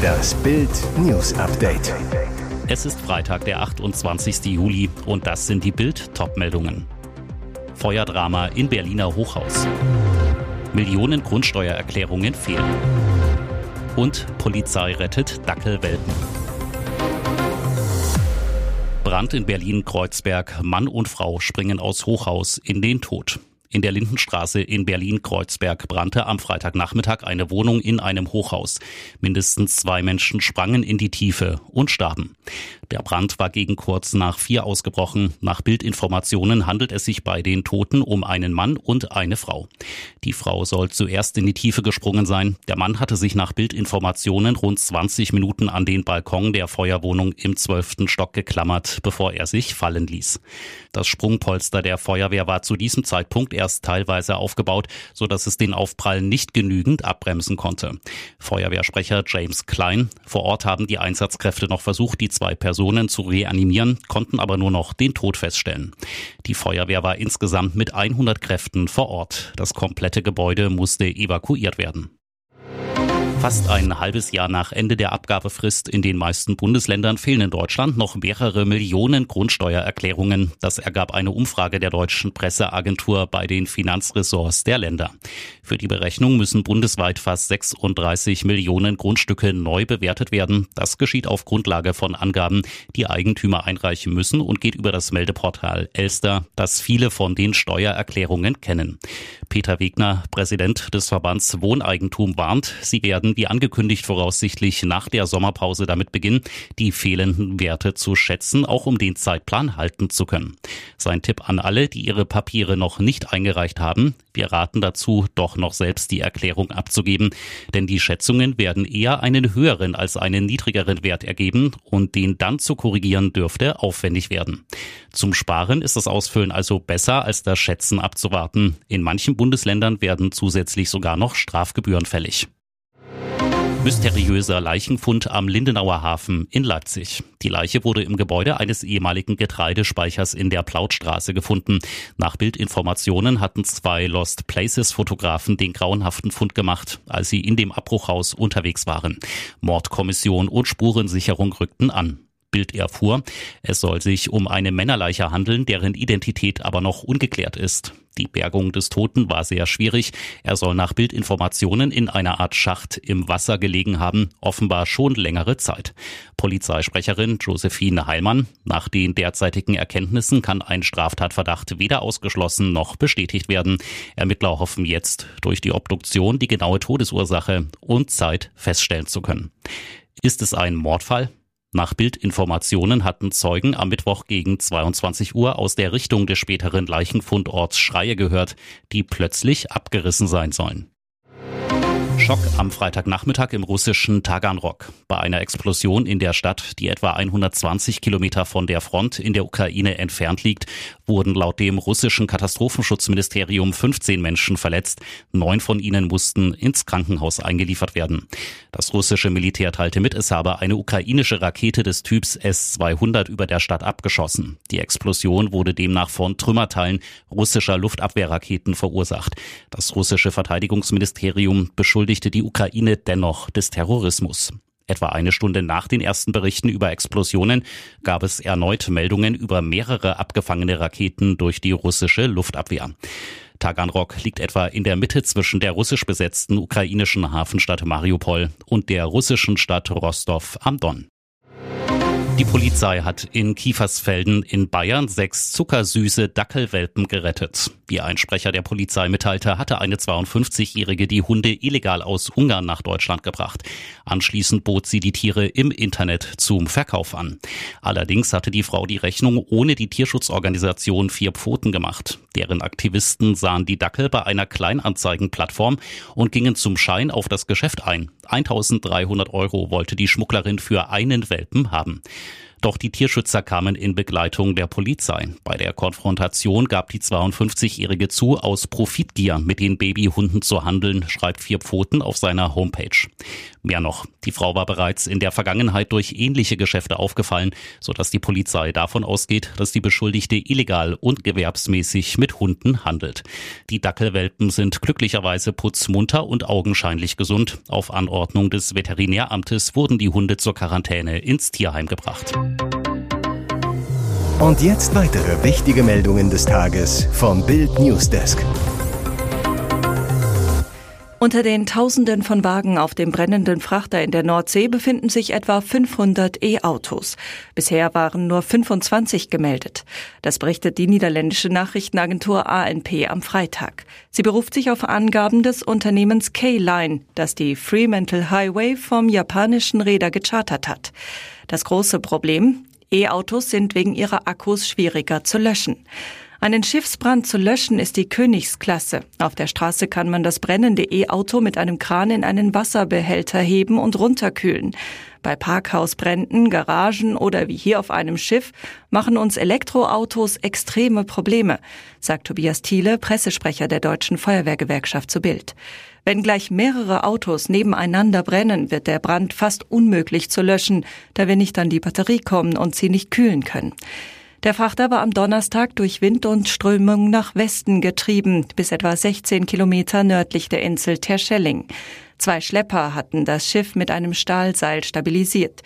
Das Bild News Update. Es ist Freitag, der 28. Juli und das sind die Bild Topmeldungen. Feuerdrama in Berliner Hochhaus. Millionen Grundsteuererklärungen fehlen. Und Polizei rettet Dackelwelpen. Brand in Berlin-Kreuzberg. Mann und Frau springen aus Hochhaus in den Tod. In der Lindenstraße in Berlin-Kreuzberg brannte am Freitagnachmittag eine Wohnung in einem Hochhaus. Mindestens zwei Menschen sprangen in die Tiefe und starben. Der Brand war gegen kurz nach vier ausgebrochen. Nach Bildinformationen handelt es sich bei den Toten um einen Mann und eine Frau. Die Frau soll zuerst in die Tiefe gesprungen sein. Der Mann hatte sich nach Bildinformationen rund 20 Minuten an den Balkon der Feuerwohnung im zwölften Stock geklammert, bevor er sich fallen ließ. Das Sprungpolster der Feuerwehr war zu diesem Zeitpunkt erst teilweise aufgebaut, so es den Aufprall nicht genügend abbremsen konnte. Feuerwehrsprecher James Klein. Vor Ort haben die Einsatzkräfte noch versucht, die zwei Personen zu reanimieren, konnten aber nur noch den Tod feststellen. Die Feuerwehr war insgesamt mit 100 Kräften vor Ort. Das komplette Gebäude musste evakuiert werden. Fast ein halbes Jahr nach Ende der Abgabefrist in den meisten Bundesländern fehlen in Deutschland noch mehrere Millionen Grundsteuererklärungen. Das ergab eine Umfrage der deutschen Presseagentur bei den Finanzressorts der Länder. Für die Berechnung müssen bundesweit fast 36 Millionen Grundstücke neu bewertet werden. Das geschieht auf Grundlage von Angaben, die Eigentümer einreichen müssen und geht über das Meldeportal Elster, das viele von den Steuererklärungen kennen. Peter Wegner, Präsident des Verbands Wohneigentum, warnt, sie werden wie angekündigt voraussichtlich nach der Sommerpause damit beginnen, die fehlenden Werte zu schätzen, auch um den Zeitplan halten zu können. Sein Tipp an alle, die ihre Papiere noch nicht eingereicht haben, wir raten dazu, doch noch selbst die Erklärung abzugeben, denn die Schätzungen werden eher einen höheren als einen niedrigeren Wert ergeben und den dann zu korrigieren dürfte aufwendig werden. Zum Sparen ist das Ausfüllen also besser als das Schätzen abzuwarten. In manchen Bundesländern werden zusätzlich sogar noch Strafgebühren fällig. Mysteriöser Leichenfund am Lindenauer Hafen in Leipzig. Die Leiche wurde im Gebäude eines ehemaligen Getreidespeichers in der Plautstraße gefunden. Nach Bildinformationen hatten zwei Lost Places Fotografen den grauenhaften Fund gemacht, als sie in dem Abbruchhaus unterwegs waren. Mordkommission und Spurensicherung rückten an. Bild erfuhr. Es soll sich um eine Männerleiche handeln, deren Identität aber noch ungeklärt ist. Die Bergung des Toten war sehr schwierig. Er soll nach Bildinformationen in einer Art Schacht im Wasser gelegen haben, offenbar schon längere Zeit. Polizeisprecherin Josephine Heilmann. Nach den derzeitigen Erkenntnissen kann ein Straftatverdacht weder ausgeschlossen noch bestätigt werden. Ermittler hoffen jetzt, durch die Obduktion die genaue Todesursache und Zeit feststellen zu können. Ist es ein Mordfall? Nach Bildinformationen hatten Zeugen am Mittwoch gegen 22 Uhr aus der Richtung des späteren Leichenfundorts Schreie gehört, die plötzlich abgerissen sein sollen. Schock am Freitagnachmittag im russischen Taganrog. Bei einer Explosion in der Stadt, die etwa 120 Kilometer von der Front in der Ukraine entfernt liegt, wurden laut dem russischen Katastrophenschutzministerium 15 Menschen verletzt. Neun von ihnen mussten ins Krankenhaus eingeliefert werden. Das russische Militär teilte mit, es habe eine ukrainische Rakete des Typs S-200 über der Stadt abgeschossen. Die Explosion wurde demnach von Trümmerteilen russischer Luftabwehrraketen verursacht. Das russische Verteidigungsministerium beschuldigt beschuldigte die Ukraine dennoch des Terrorismus. Etwa eine Stunde nach den ersten Berichten über Explosionen gab es erneut Meldungen über mehrere abgefangene Raketen durch die russische Luftabwehr. Taganrog liegt etwa in der Mitte zwischen der russisch besetzten ukrainischen Hafenstadt Mariupol und der russischen Stadt Rostov am Don. Die Polizei hat in Kiefersfelden in Bayern sechs zuckersüße Dackelwelpen gerettet. Wie ein Sprecher der Polizei mitteilte, hatte eine 52-Jährige die Hunde illegal aus Ungarn nach Deutschland gebracht. Anschließend bot sie die Tiere im Internet zum Verkauf an. Allerdings hatte die Frau die Rechnung ohne die Tierschutzorganisation Vier Pfoten gemacht. Deren Aktivisten sahen die Dackel bei einer Kleinanzeigenplattform und gingen zum Schein auf das Geschäft ein. 1300 Euro wollte die Schmugglerin für einen Welpen haben. Doch die Tierschützer kamen in Begleitung der Polizei. Bei der Konfrontation gab die 52-Jährige zu, aus Profitgier mit den Babyhunden zu handeln, schreibt Vier Pfoten auf seiner Homepage. Mehr noch, die Frau war bereits in der Vergangenheit durch ähnliche Geschäfte aufgefallen, sodass die Polizei davon ausgeht, dass die Beschuldigte illegal und gewerbsmäßig mit Hunden handelt. Die Dackelwelpen sind glücklicherweise putzmunter und augenscheinlich gesund. Auf Anordnung des Veterinäramtes wurden die Hunde zur Quarantäne ins Tierheim gebracht. Und jetzt weitere wichtige Meldungen des Tages vom Bild Newsdesk. Unter den Tausenden von Wagen auf dem brennenden Frachter in der Nordsee befinden sich etwa 500 E-Autos. Bisher waren nur 25 gemeldet. Das berichtet die niederländische Nachrichtenagentur ANP am Freitag. Sie beruft sich auf Angaben des Unternehmens K-Line, das die Fremantle Highway vom japanischen Räder gechartert hat. Das große Problem, E-Autos sind wegen ihrer Akkus schwieriger zu löschen. Einen Schiffsbrand zu löschen ist die Königsklasse. Auf der Straße kann man das brennende E-Auto mit einem Kran in einen Wasserbehälter heben und runterkühlen. Bei Parkhausbränden, Garagen oder wie hier auf einem Schiff machen uns Elektroautos extreme Probleme, sagt Tobias Thiele, Pressesprecher der Deutschen Feuerwehrgewerkschaft zu Bild. Wenn gleich mehrere Autos nebeneinander brennen, wird der Brand fast unmöglich zu löschen, da wir nicht an die Batterie kommen und sie nicht kühlen können. Der Frachter war am Donnerstag durch Wind und Strömung nach Westen getrieben, bis etwa 16 Kilometer nördlich der Insel Terschelling. Zwei Schlepper hatten das Schiff mit einem Stahlseil stabilisiert.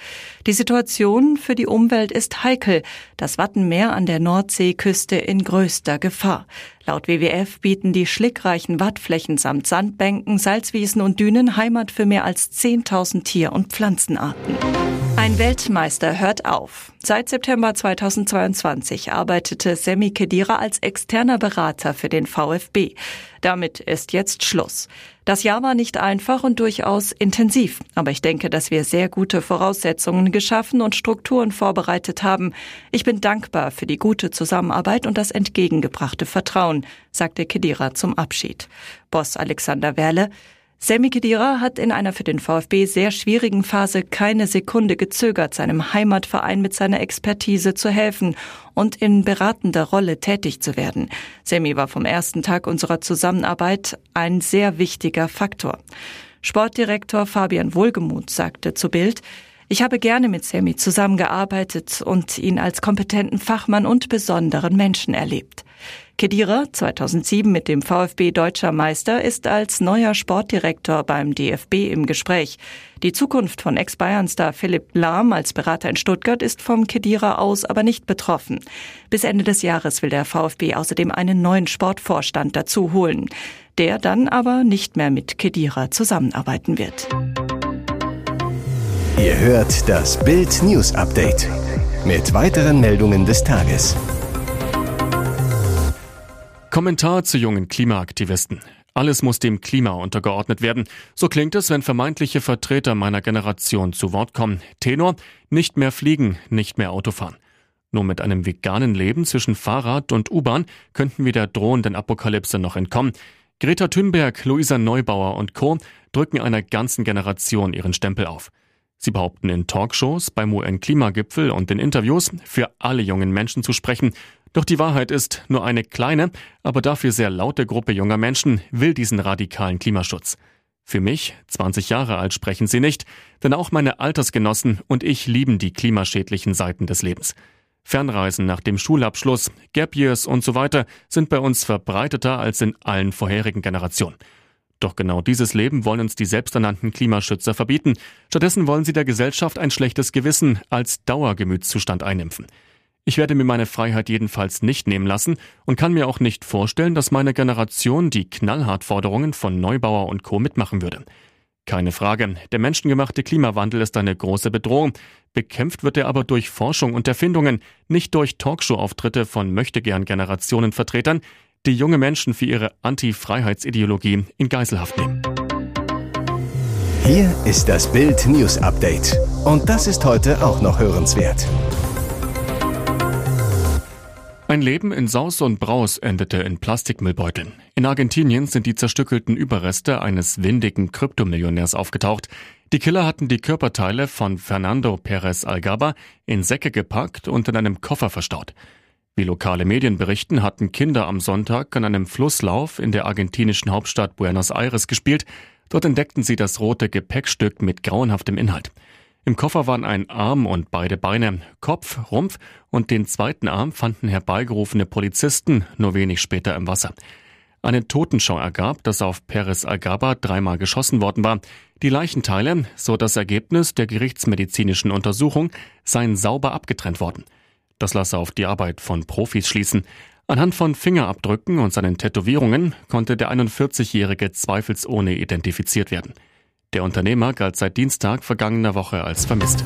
Die Situation für die Umwelt ist heikel. Das Wattenmeer an der Nordseeküste in größter Gefahr. Laut WWF bieten die schlickreichen Wattflächen samt Sandbänken, Salzwiesen und Dünen Heimat für mehr als 10.000 Tier- und Pflanzenarten. Ein Weltmeister hört auf. Seit September 2022 arbeitete Semi Kedira als externer Berater für den VfB. Damit ist jetzt Schluss. Das Jahr war nicht einfach und durchaus intensiv, aber ich denke, dass wir sehr gute Voraussetzungen geschaffen und Strukturen vorbereitet haben. Ich bin dankbar für die gute Zusammenarbeit und das entgegengebrachte Vertrauen, sagte Kedira zum Abschied. Boss Alexander Werle Semi Khedira hat in einer für den VfB sehr schwierigen Phase keine Sekunde gezögert, seinem Heimatverein mit seiner Expertise zu helfen und in beratender Rolle tätig zu werden. Semi war vom ersten Tag unserer Zusammenarbeit ein sehr wichtiger Faktor. Sportdirektor Fabian Wohlgemuth sagte zu Bild, ich habe gerne mit Semi zusammengearbeitet und ihn als kompetenten Fachmann und besonderen Menschen erlebt. Kedira, 2007 mit dem VfB Deutscher Meister, ist als neuer Sportdirektor beim DFB im Gespräch. Die Zukunft von Ex-Bayern-Star Philipp Lahm als Berater in Stuttgart ist vom Kedira aus aber nicht betroffen. Bis Ende des Jahres will der VfB außerdem einen neuen Sportvorstand dazu holen, der dann aber nicht mehr mit Kedira zusammenarbeiten wird. Ihr hört das Bild News Update mit weiteren Meldungen des Tages. Kommentar zu jungen Klimaaktivisten. Alles muss dem Klima untergeordnet werden. So klingt es, wenn vermeintliche Vertreter meiner Generation zu Wort kommen. Tenor, nicht mehr fliegen, nicht mehr Autofahren. Nur mit einem veganen Leben zwischen Fahrrad und U-Bahn könnten wir der drohenden Apokalypse noch entkommen. Greta Thunberg, Luisa Neubauer und Co. drücken einer ganzen Generation ihren Stempel auf. Sie behaupten in Talkshows, beim UN-Klimagipfel und in Interviews für alle jungen Menschen zu sprechen. Doch die Wahrheit ist, nur eine kleine, aber dafür sehr laute Gruppe junger Menschen will diesen radikalen Klimaschutz. Für mich, 20 Jahre alt, sprechen sie nicht, denn auch meine Altersgenossen und ich lieben die klimaschädlichen Seiten des Lebens. Fernreisen nach dem Schulabschluss, Gap Years und so weiter sind bei uns verbreiteter als in allen vorherigen Generationen. Doch genau dieses Leben wollen uns die selbsternannten Klimaschützer verbieten. Stattdessen wollen sie der Gesellschaft ein schlechtes Gewissen als Dauergemütszustand einimpfen. Ich werde mir meine Freiheit jedenfalls nicht nehmen lassen und kann mir auch nicht vorstellen, dass meine Generation die Knallhartforderungen von Neubauer und Co. mitmachen würde. Keine Frage, der menschengemachte Klimawandel ist eine große Bedrohung. Bekämpft wird er aber durch Forschung und Erfindungen, nicht durch Talkshow-Auftritte von Möchtegern-Generationenvertretern, die junge Menschen für ihre Anti-Freiheitsideologie in Geiselhaft nehmen. Hier ist das Bild News Update. Und das ist heute auch noch hörenswert. Ein Leben in Saus und Braus endete in Plastikmüllbeuteln. In Argentinien sind die zerstückelten Überreste eines windigen Kryptomillionärs aufgetaucht. Die Killer hatten die Körperteile von Fernando Perez Algaba in Säcke gepackt und in einem Koffer verstaut. Wie lokale Medien berichten, hatten Kinder am Sonntag an einem Flusslauf in der argentinischen Hauptstadt Buenos Aires gespielt. Dort entdeckten sie das rote Gepäckstück mit grauenhaftem Inhalt. Im Koffer waren ein Arm und beide Beine, Kopf, Rumpf und den zweiten Arm fanden herbeigerufene Polizisten nur wenig später im Wasser. Eine Totenschau ergab, dass auf Perez Algaba dreimal geschossen worden war. Die Leichenteile, so das Ergebnis der gerichtsmedizinischen Untersuchung, seien sauber abgetrennt worden. Das lasse auf die Arbeit von Profis schließen. Anhand von Fingerabdrücken und seinen Tätowierungen konnte der 41-Jährige zweifelsohne identifiziert werden. Der Unternehmer galt seit Dienstag vergangener Woche als vermisst.